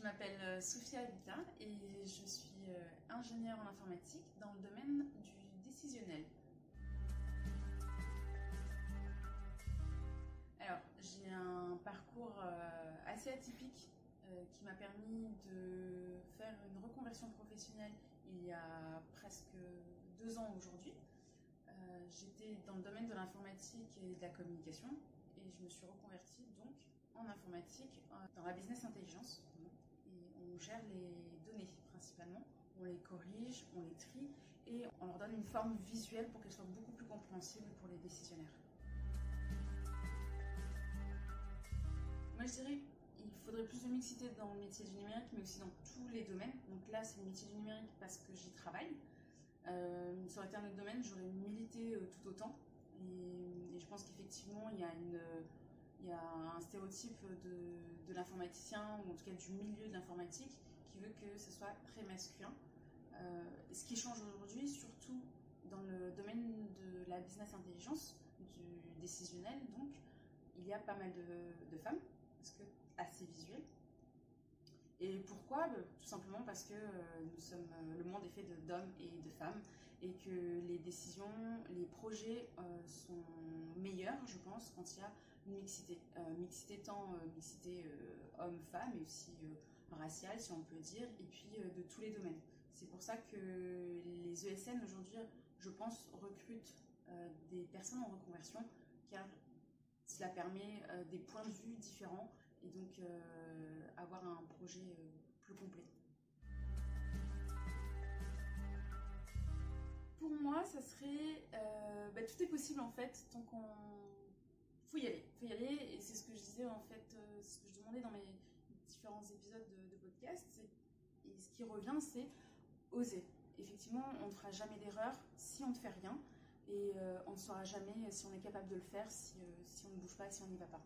Je m'appelle euh, Sophia Habita et je suis euh, ingénieure en informatique dans le domaine du décisionnel. Alors, j'ai un parcours euh, assez atypique qui m'a permis de faire une reconversion professionnelle il y a presque deux ans aujourd'hui. J'étais dans le domaine de l'informatique et de la communication et je me suis reconvertie donc en informatique dans la business intelligence on gère les données principalement. On les corrige, on les trie et on leur donne une forme visuelle pour qu'elles soient beaucoup plus compréhensibles pour les décisionnaires. Moi je dirais il faudrait plus de mixité dans le métier du numérique, mais aussi dans tous les domaines. Donc là, c'est le métier du numérique parce que j'y travaille. Euh, ça aurait été un autre domaine, j'aurais milité euh, tout autant. Et je pense qu'effectivement, il y a une, il y a un stéréotype de, l'informaticien, ou en tout cas du milieu de l'informatique, qui veut que ce soit très masculin. Euh, ce qui change aujourd'hui, surtout dans le domaine de la business intelligence, du décisionnel, donc, il y a pas mal de, femmes, parce que assez visuelles. Et pourquoi? Tout simplement parce que euh, nous sommes, euh, le monde est fait d'hommes et de femmes et que les décisions, les projets sont meilleurs, je pense, quand il y a une mixité. Euh, mixité tant euh, mixité euh, homme-femme, mais aussi raciale, si on peut dire, et puis de tous les domaines. C'est pour ça que les ESN aujourd'hui, je pense, recrutent des personnes en reconversion, car cela permet des points de vue différents et donc avoir un projet plus complet. Pour moi, ça serait... Bah, tout est possible en fait, tant qu'on faut y aller, faut y aller, et c'est ce que je disais en fait, euh, ce que je demandais dans mes différents épisodes de, podcast, et ce qui revient, c'est oser. Effectivement, on ne fera jamais d'erreur si on ne fait rien, et euh, on ne saura jamais si on est capable de le faire, euh, si on ne bouge pas, si on n'y va pas.